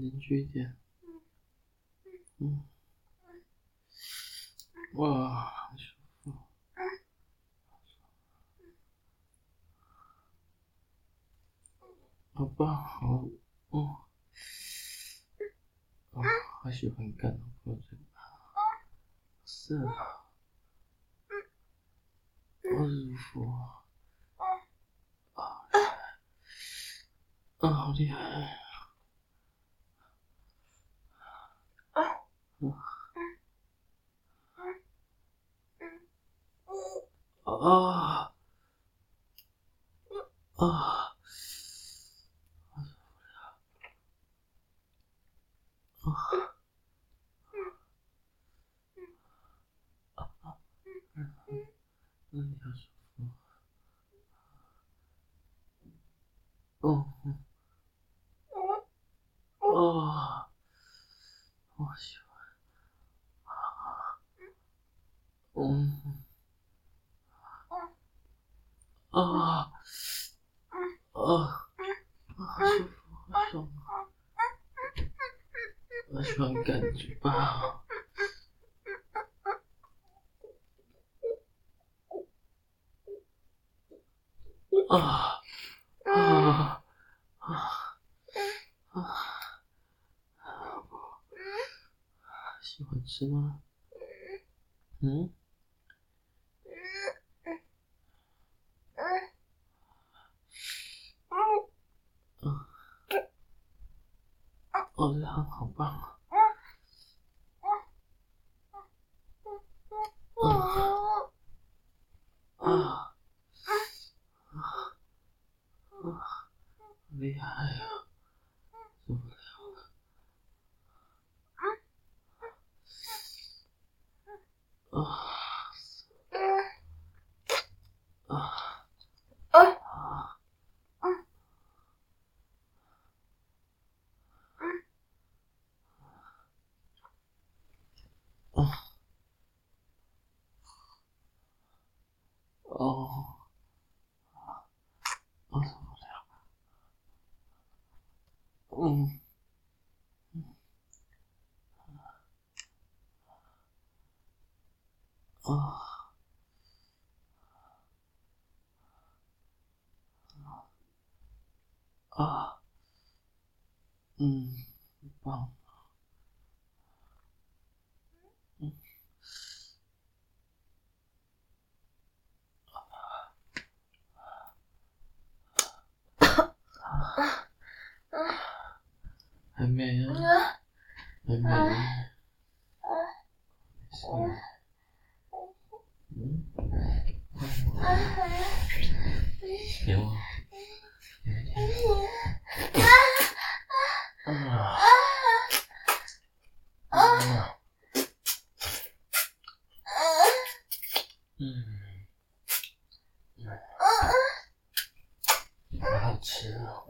凝聚一点。嗯。哇，好舒服。好棒，好，哦。啊，好喜欢干我嘴巴。是啊。好舒服。啊。啊，好厉害。啊啊啊！啊啊啊！那你好舒服。哦哦哦，好喜欢。嗯。啊啊啊！好舒服，好爽啊！我喜欢感觉吧。啊啊啊啊！喜欢吃吗？嗯？哦，这汤好棒啊！啊。啊。啊。啊！厉害呀，受不了了！啊！哦，我受不了，嗯，嗯，啊，啊，嗯，棒。啊，还没。是。嗯。有。啊。啊。嗯。好好吃哦。